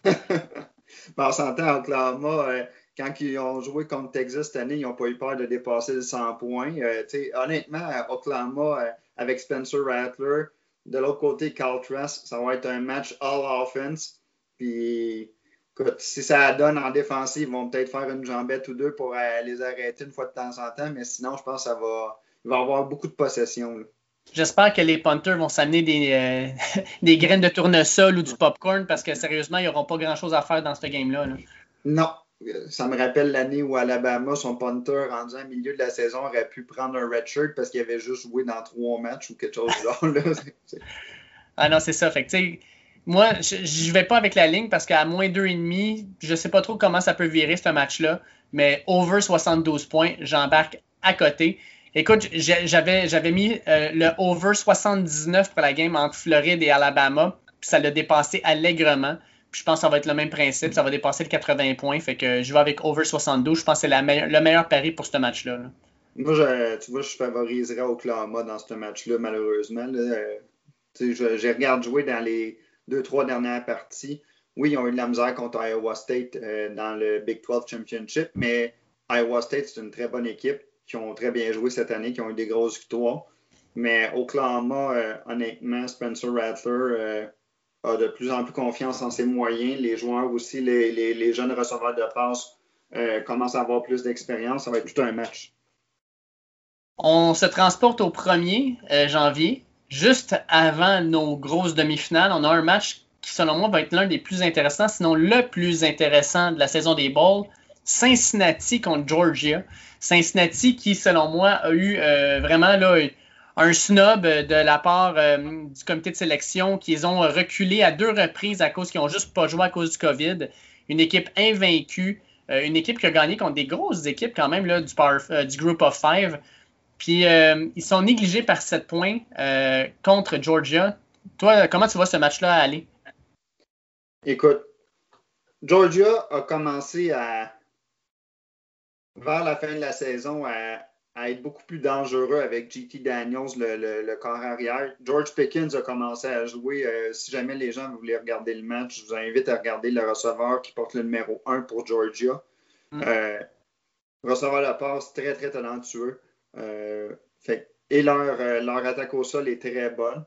on s'entend, Oklahoma, euh, quand ils ont joué contre Texas cette année, ils n'ont pas eu peur de dépasser le 100 points. Euh, honnêtement, Oklahoma, euh, avec Spencer Rattler, de l'autre côté, Carl Trask, ça va être un match all offense. Puis, si ça donne en défensive, ils vont peut-être faire une jambette ou deux pour les arrêter une fois de temps en temps, mais sinon, je pense que ça va, il va y avoir beaucoup de possession. J'espère que les punters vont s'amener des, euh, des, graines de tournesol ou du popcorn parce que sérieusement, ils n'auront pas grand-chose à faire dans ce game-là. Non. Ça me rappelle l'année où Alabama, son punter, rendu en milieu de la saison, aurait pu prendre un red shirt parce qu'il avait juste joué dans trois matchs ou quelque chose de genre. Là. ah non, c'est ça. Fait que, moi, je ne vais pas avec la ligne parce qu'à moins 2,5, je ne sais pas trop comment ça peut virer ce match-là, mais over 72 points, j'embarque à côté. Écoute, j'avais, mis euh, le over 79 pour la game entre Floride et Alabama, puis ça l'a dépassé allègrement. Puis je pense que ça va être le même principe, ça va dépasser le 80 points. Fait que je vais avec over 72. Je pense que c'est le meilleur pari pour ce match-là. Moi, tu vois, je favoriserais Oklahoma dans ce match-là, malheureusement. Euh, je, je, regarde jouer dans les deux, trois dernières parties. Oui, ils ont eu de la misère contre Iowa State euh, dans le Big 12 Championship, mais Iowa State, c'est une très bonne équipe qui ont très bien joué cette année, qui ont eu des grosses victoires. Mais Oklahoma, euh, honnêtement, Spencer Rattler euh, a de plus en plus confiance en ses moyens. Les joueurs aussi, les, jeunes receveurs de passe commencent à avoir plus d'expérience. Ça va être tout un match. On se transporte au 1er janvier, juste avant nos grosses demi-finales. On a un match qui, selon moi, va être l'un des plus intéressants, sinon le plus intéressant de la saison des Bowls. Cincinnati contre Georgia. Cincinnati qui, selon moi, a eu euh, vraiment là, un snob de la part euh, du comité de sélection qu'ils ont reculé à deux reprises à cause qu'ils n'ont juste pas joué à cause du COVID. Une équipe invaincue, euh, une équipe qui a gagné contre des grosses équipes quand même là, du, du Group of Five. Puis ils sont négligés par 7 points contre Georgia. toi, comment tu vois ce match-là aller? Écoute, Georgia a commencé à, vers la fin de la saison, à, être beaucoup plus dangereux avec JT Daniels, le, corps arrière. George Pickens a commencé à jouer. Euh, si jamais les gens voulaient regarder le match, je vous invite à regarder le receveur qui porte le numéro 1 pour Georgia. Mm. Euh, receveur de passe très, très talentueux. Euh, et leur, leur attaque au sol est très bonne.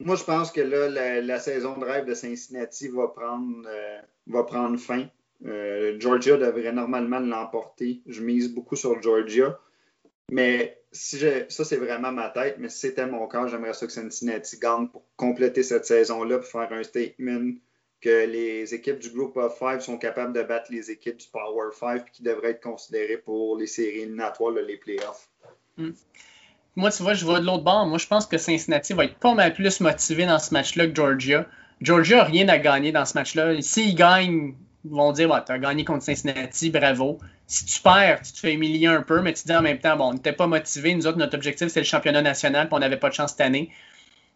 Moi, je pense que là, la, saison de rêve de Cincinnati va prendre, va prendre fin. Euh, Georgia devrait normalement l'emporter. Je mise beaucoup sur Georgia. Mais si ça, c'est vraiment ma tête. Mais si c'était mon cas, j'aimerais ça que Cincinnati gagne pour compléter cette saison-là, pour faire un statement que les équipes du Group of Five sont capables de battre les équipes du Power Five qui devraient être considérées pour les séries éliminatoires, les playoffs. Hmm. Moi, tu vois, je vois de l'autre bord. Moi, je pense que Cincinnati va être pas mal plus motivé dans ce match-là que Georgia. Georgia n'a rien à gagner dans ce match-là. S'ils gagnent, vont dire tu as gagné contre Cincinnati, bravo. Si tu perds, tu te fais humilier un peu, mais tu dis en même temps bon, on n'était pas motivé. Nous autres, notre objectif, c'est le championnat national, puis on n'avait pas de chance cette année.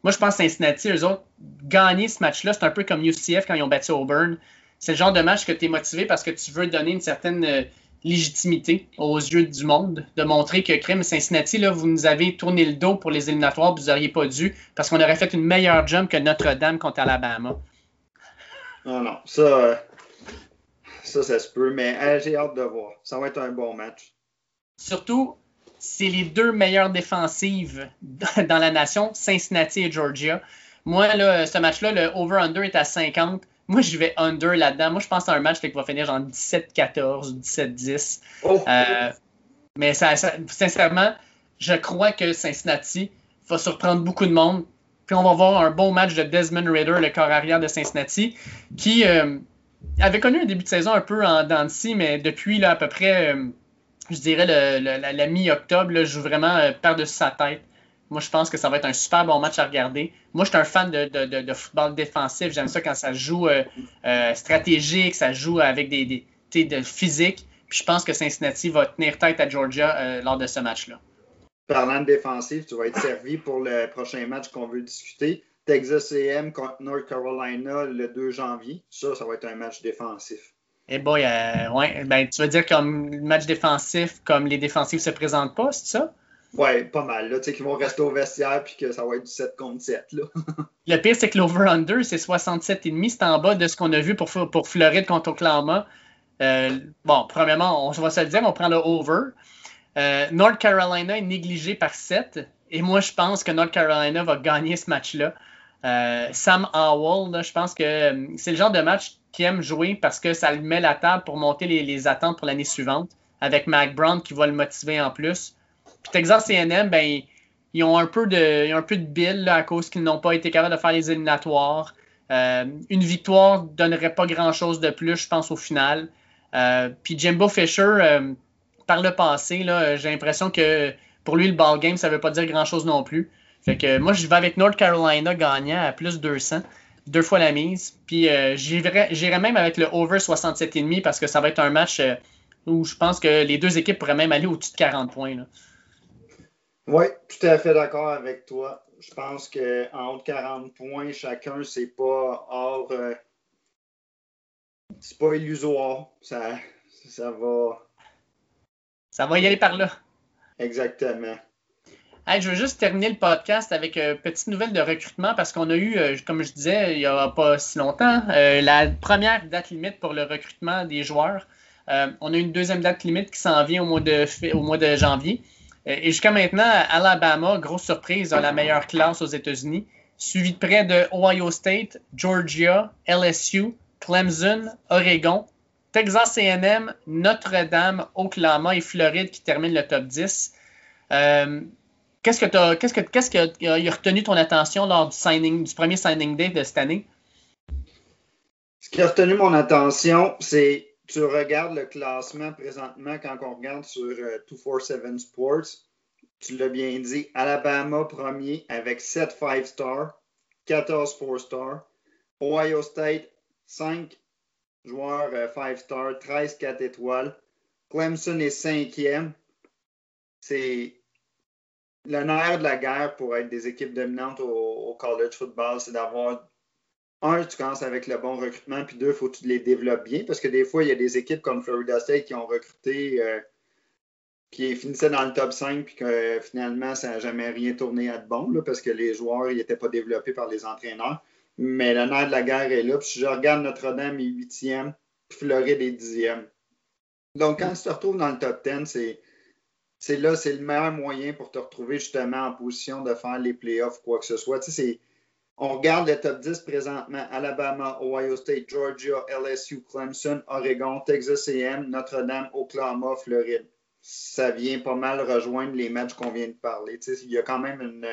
Moi, je pense que Cincinnati, eux autres, gagner ce match-là, c'est un peu comme UCF quand ils ont battu Auburn. C'est le genre de match que tu es motivé parce que tu veux donner une certaine euh, légitimité aux yeux du monde, de montrer que Crime Cincinnati, là, vous nous avez tourné le dos pour les éliminatoires, vous n'auriez pas dû, parce qu'on aurait fait une meilleure jump que Notre-Dame contre Alabama. Non, non, ça, euh, ça, ça se peut, mais euh, j'ai hâte de voir. Ça va être un bon match. Surtout, c'est les deux meilleures défensives dans la nation, Cincinnati et Georgia. Moi, là, ce match-là, le over-under est à 50. Moi, je vais under là-dedans. Moi, je pense à un match qui va finir genre 17-14 ou 17-10. mais ça, sincèrement, je crois que Cincinnati va surprendre beaucoup de monde. Puis on va voir un bon match de Desmond Ritter, le corps arrière de Cincinnati, qui, euh, avait connu un début de saison un peu en dents mais depuis là, à peu près, euh, je dirais, la, mi-octobre, joue vraiment euh, par-dessus sa tête. Moi, je pense que ça va être un super bon match à regarder. Moi, je suis un fan de, football défensif. J'aime ça quand ça joue euh, stratégique, ça joue avec des, des de physique. Puis je pense que Cincinnati va tenir tête à Georgia lors de ce match-là. Parlant de défensif, tu vas être servi pour le prochain match qu'on veut discuter. Texas AM contre North Carolina le 2 janvier. Ça, ça va être un match défensif. Eh boy, euh, ouais. Ben, tu veux dire comme match défensif, comme les défensifs se présentent pas, c'est ça? Ouais, pas mal. Tu sais, qu'ils vont rester au vestiaire puis que ça va être du 7 contre 7. Là. le pire, c'est que l'over-under, c'est 67,5. C'est en bas de ce qu'on a vu pour, pour Floride contre Oklahoma. Euh, bon, premièrement, on va se le dire, on prend le over. Euh, North Carolina est négligé par 7. Et moi, je pense que North Carolina va gagner ce match-là. Euh, Sam Howell, je pense que c'est le genre de match qu'il aime jouer parce que ça lui met la table pour monter les, attentes pour l'année suivante avec Mac Brown qui va le motiver en plus. Puis Texas A&M, ben, ils ont un peu de, un peu de bill à cause qu'ils n'ont pas été capables de faire les éliminatoires. Euh, une victoire ne donnerait pas grand-chose de plus, je pense, au final. puis Jimbo Fisher, par le passé, j'ai l'impression que pour lui, le ball game, ça ne veut pas dire grand-chose non plus. Fait que moi, je vais avec North Carolina gagnant à plus 200, deux fois la mise. Puis euh, j'irai même avec le over 67,5 parce que ça va être un match euh, où je pense que les deux équipes pourraient même aller au-dessus de 40 points. Oui, tout à fait d'accord avec toi. Je pense qu'en haut de 40 points, chacun, c'est pas hors. Euh, c'est pas illusoire. Ça, ça va. Ça va y aller par là. Exactement je veux juste terminer le podcast avec une petite nouvelle de recrutement parce qu'on a eu, euh, comme je disais, il n'y a pas si longtemps, euh, la première date limite pour le recrutement des joueurs. Euh, on a une deuxième date limite qui s'en vient au mois de, au mois de janvier. et jusqu'à maintenant, Alabama, grosse surprise, a la meilleure classe aux États-Unis, suivi de près de Ohio State, Georgia, LSU, Clemson, Oregon, Texas AM, Notre-Dame, Oklahoma et Floride qui terminent le top 10. Qu'est-ce que qui a, retenu ton attention lors du premier signing day de cette année? Ce qui a retenu mon attention, c'est tu regardes le classement présentement quand on regarde sur 247 euh, Sports. Tu l'as bien dit, Alabama premier avec 7 5 stars, 14 4 stars. Ohio State, 5 joueurs 5 euh, stars, 13 4 étoiles. Clemson est cinquième. C'est le nerf de la guerre pour être des équipes dominantes au, college football, c'est d'avoir un, tu commences avec le bon recrutement, puis deux, il faut que tu les développes bien, parce que des fois, il y a des équipes comme Florida State qui ont recruté, euh, qui finissaient dans le top 5, puis que finalement, ça n'a jamais rien tourné à de bon, parce que les joueurs n'étaient pas développés par les entraîneurs. Mais le nerf de la guerre est là. Puis si je regarde Notre-Dame est huitième, Floride est dixième. Donc, quand tu te retrouves dans le top 10, c'est c'est là, c'est le meilleur moyen pour te retrouver justement en position de faire les playoffs, quoi que ce soit. on regarde le top 10 présentement Alabama, Ohio State, Georgia, LSU, Clemson, Oregon, Texas AM, Notre-Dame, Oklahoma, Floride. Ça vient pas mal rejoindre les matchs qu'on vient de parler. il y a quand même une,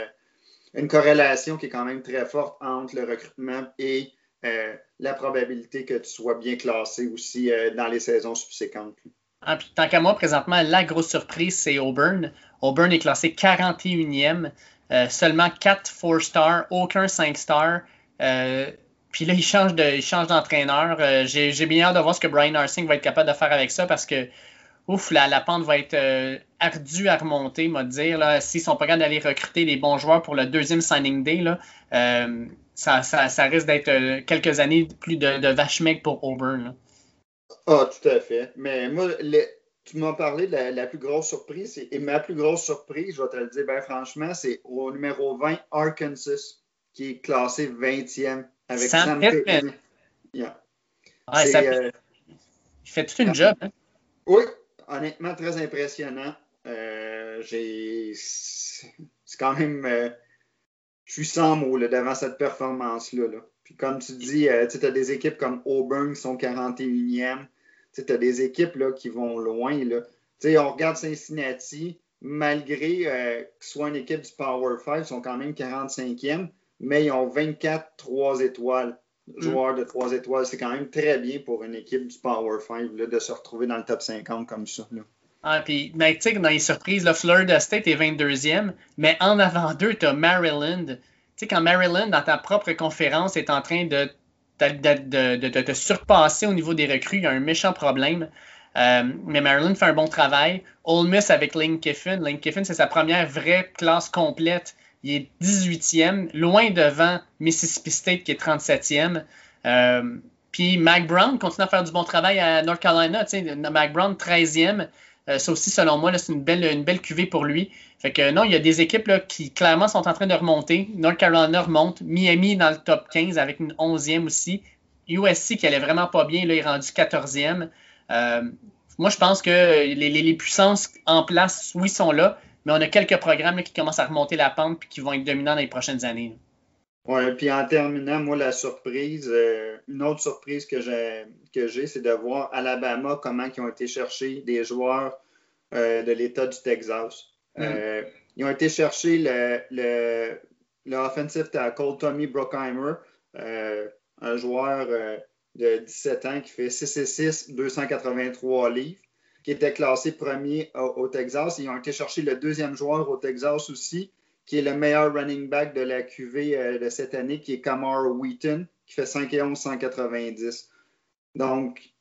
une, corrélation qui est quand même très forte entre le recrutement et euh, la probabilité que tu sois bien classé aussi euh, dans les saisons subséquentes. Ah, tant qu'à moi, présentement, la grosse surprise, c'est Auburn. Auburn est classé 41e. Euh, seulement 4 4 stars, aucun 5 stars. Euh, puis là, il change, d'entraîneur. Euh, j'ai, bien hâte de voir ce que Brian Arsing va être capable de faire avec ça parce que ouf, la, pente va être ardue à remonter, moi dire. S'ils sont pas capables d'aller recruter les bons joueurs pour le deuxième signing day, ça, risque d'être quelques années plus de, de vache pour Auburn. Ah, tout à fait. Mais moi, tu m'as parlé de la, plus grosse surprise. Et, ma plus grosse surprise, je vais te le dire bien franchement, c'est au numéro 20, Arkansas, qui est classé 20e avec Sam Pittman. Yeah. Euh, il fait toute une job. Hein? Oui, honnêtement, très impressionnant. Euh, j'ai... C'est quand même... Euh, je suis sans mots devant cette performance-là. Là. Puis comme tu dis, euh, tu as des équipes comme Auburn qui sont 41e. Tu as des équipes là, qui vont loin. Là. On regarde Cincinnati, malgré euh, que ce soit une équipe du Power 5, ils sont quand même 45e, mais ils ont 24 3 étoiles, mm. joueurs de 3 étoiles. C'est quand même très bien pour une équipe du Power 5 là, de se retrouver dans le top 50 comme ça. Là. Ah, puis, tu sais, dans les surprises, là, Florida State est 22e, mais en avant d'eux, tu as Maryland tu sais, quand Maryland, dans ta propre conférence, est en train de, te surpasser au niveau des recrues, il y a un méchant problème. Euh, mais Maryland fait un bon travail. Ole Miss avec Lane Kiffin. Lane Kiffin, c'est sa première vraie classe complète. Il est 18e, loin devant Mississippi State qui est 37e. Euh, puis Mac Brown continue à faire du bon travail à North Carolina. Mac Brown, 13e. Euh, ça aussi, selon moi, c'est une belle, une cuvée pour lui. Fait que non, il y a des équipes qui clairement sont en train de remonter. North Carolina remonte. Miami dans le top 15 avec une 11e aussi. USC qui allait vraiment pas bien, là, est rendu 14e. Euh, moi, je pense que les, puissances en place, oui, sont là, mais on a quelques programmes qui commencent à remonter la pente et qui vont être dominants dans les prochaines années. Oui, puis en terminant, moi, la surprise, euh, une autre surprise que j'ai, c'est de voir Alabama, comment ils ont été chercher des joueurs euh, de l'État du Texas. Mm. Euh, ils ont été chercher le, le, l'offensive tackle Tommy Brockheimer, un joueur de 17 ans qui fait 6 et 6, 283 livres, qui était classé premier au, au Texas. Ils ont été chercher le deuxième joueur au Texas aussi, qui est le meilleur running back de la QV euh, de cette année, qui est Kamar Wheaton, qui fait 5 et 11, 190. Donc,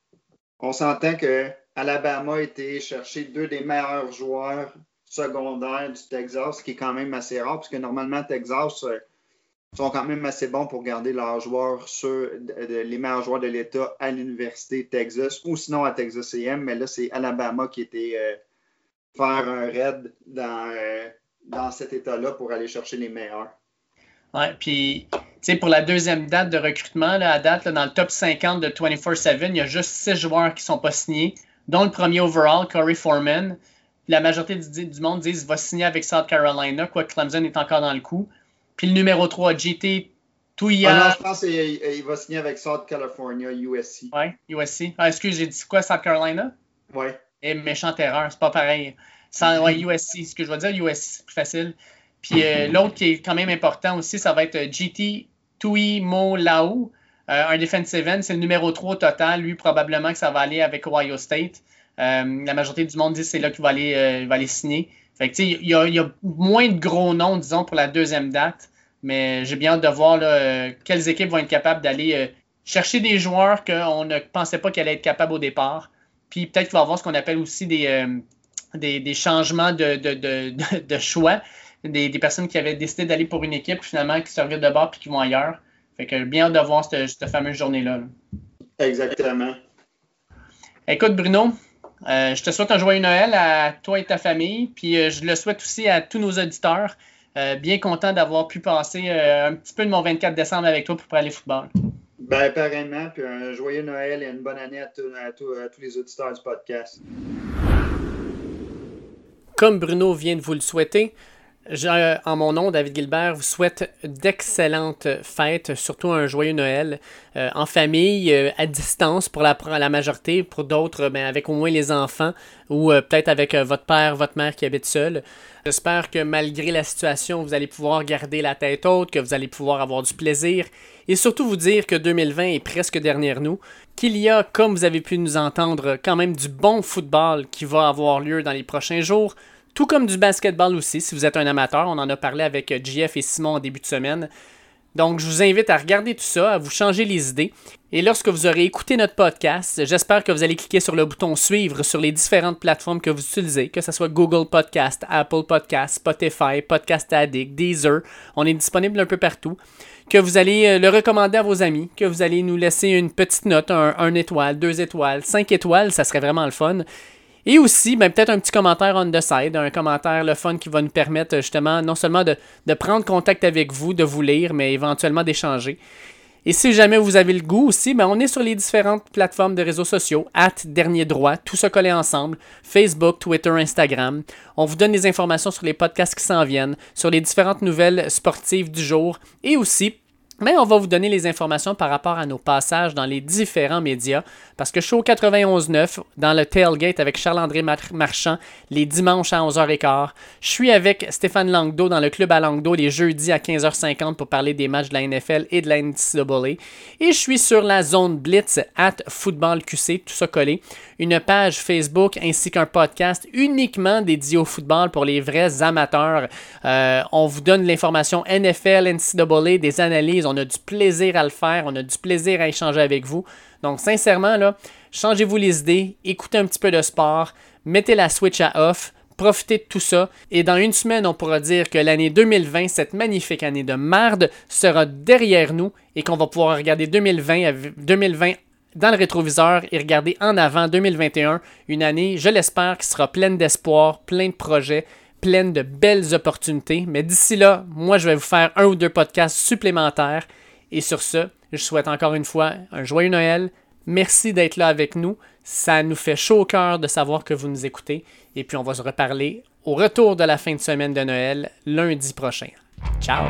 on s'entend que Alabama a été chercher deux des meilleurs joueurs secondaires du Texas, ce qui est quand même assez rare, parce que normalement, Texas euh, sont quand même assez bons pour garder leurs joueurs sur les meilleurs joueurs de l'État à l'université Texas ou sinon à Texas AM, mais là, c'est Alabama qui était euh, faire un raid dans dans cet état-là pour aller chercher les meilleurs. Ouais, puis, tu sais, pour la deuxième date de recrutement, là, à date, dans le top 50 de 24-7, il y a juste six joueurs qui ne sont pas signés, dont le premier overall, Corey Foreman. La majorité du, monde disent qu'il va signer avec South Carolina, quoi Clemson est encore dans le coup. Puis le numéro 3, JT Touya. Ah non, je pense qu'il va signer avec South California, USC. Ouais, USC. Ah, excuse, j'ai dit quoi, South Carolina? Ouais. Et méchante erreur, c'est pas pareil. Sans, ouais, USC, ce que je veux dire, USC, c'est plus facile. Puis euh, l'autre qui est quand même important aussi, ça va être euh, GT Tui Mo Lao, euh, un defensive end, c'est le numéro 3 au total. Lui, probablement que ça va aller avec Ohio State. la majorité du monde dit que c'est là qu'il va aller, va aller signer. Fait que, il, y a, il y a moins de gros noms, disons, pour la deuxième date. Mais j'ai bien hâte de voir là, quelles équipes vont être capables d'aller chercher des joueurs qu'on ne pensait pas qu'elles allaient être capables au départ. Puis peut-être qu'il va y avoir ce qu'on appelle aussi des, des, changements de, choix. des, personnes qui avaient décidé d'aller pour une équipe, finalement, qui se revirent de bord puis qui vont ailleurs. Fait que bien hâte de voir cette, cette fameuse journée-là. Exactement. Écoute, Bruno, euh, je te souhaite un joyeux Noël à toi et ta famille, puis euh, je le souhaite aussi à tous nos auditeurs. Euh, bien content d'avoir pu passer un petit peu de mon 24 décembre avec toi pour parler football. Ben, pareillement, puis un joyeux Noël et une bonne année à, à tous les auditeurs du podcast. Comme Bruno vient de vous le souhaiter, en mon nom, David Gilbert, vous souhaite d'excellentes fêtes, surtout un joyeux Noël, euh, en famille, euh, à distance pour la, la majorité, pour d'autres, ben, avec au moins les enfants, ou euh, peut-être avec votre père, votre mère qui habite seul. J'espère que malgré la situation, vous allez pouvoir garder la tête haute, que vous allez pouvoir avoir du plaisir, et surtout vous dire que 2020 est presque derrière nous, qu'il y a, comme vous avez pu nous entendre, quand même du bon football qui va avoir lieu dans les prochains jours tout comme du basketball aussi, si vous êtes un amateur. On en a parlé avec JF et Simon en début de semaine. Donc, je vous invite à regarder tout ça, à vous changer les idées. Et lorsque vous aurez écouté notre podcast, j'espère que vous allez cliquer sur le bouton suivre sur les différentes plateformes que vous utilisez, que ce soit Google Podcast, Apple Podcast, Spotify, Podcast Addict, Deezer. On est disponible un peu partout. Que vous allez euh, le recommander à vos amis, que vous allez nous laisser une petite note, un, un étoile, deux étoiles, cinq étoiles, ça serait vraiment le fun. Et aussi, ben, peut-être un petit commentaire on the side, un commentaire le fun qui va nous permettre justement non seulement de, prendre contact avec vous, de vous lire, mais éventuellement d'échanger. Et si jamais vous avez le goût aussi, ben on est sur les différentes plateformes de réseaux sociaux, at Dernier Droit, tout ça collé ensemble, Facebook, Twitter, Instagram. On vous donne des informations sur les podcasts qui s'en viennent, sur les différentes nouvelles sportives du jour et aussi mais on va vous donner les informations par rapport à nos passages dans les différents médias. Parce que Show 91.9, dans le Tailgate avec Charles-André Marchand, les dimanches à 11h15. Je suis avec Stéphane Langdo dans le club à Langdo les jeudis à 15h50 pour parler des matchs de la NFL et de la NCAA. Et je suis sur la zone Blitz at Football QC, tout ça collé. Une page Facebook ainsi qu'un podcast uniquement dédié au football pour les vrais amateurs. Euh, on vous donne l'information NFL, NCAA, des analyses on a du plaisir à le faire, on a du plaisir à échanger avec vous. Donc, sincèrement, changez-vous les idées, écoutez un petit peu de sport, mettez la switch à off, profitez de tout ça. Et dans une semaine, on pourra dire que l'année 2020, cette magnifique année de marde, sera derrière nous et qu'on va pouvoir regarder 2020, 2020 dans le rétroviseur et regarder en avant 2021, une année, je l'espère, qui sera pleine d'espoir, plein de projets, pleine de belles opportunités. Mais d'ici là, moi, je vais vous faire un ou deux podcasts supplémentaires. Et sur ce, je souhaite encore une fois un joyeux Noël. Merci d'être là avec nous. Ça nous fait chaud au cœur de savoir que vous nous écoutez. Et puis, on va se reparler au retour de la fin de semaine de Noël lundi prochain. Ciao!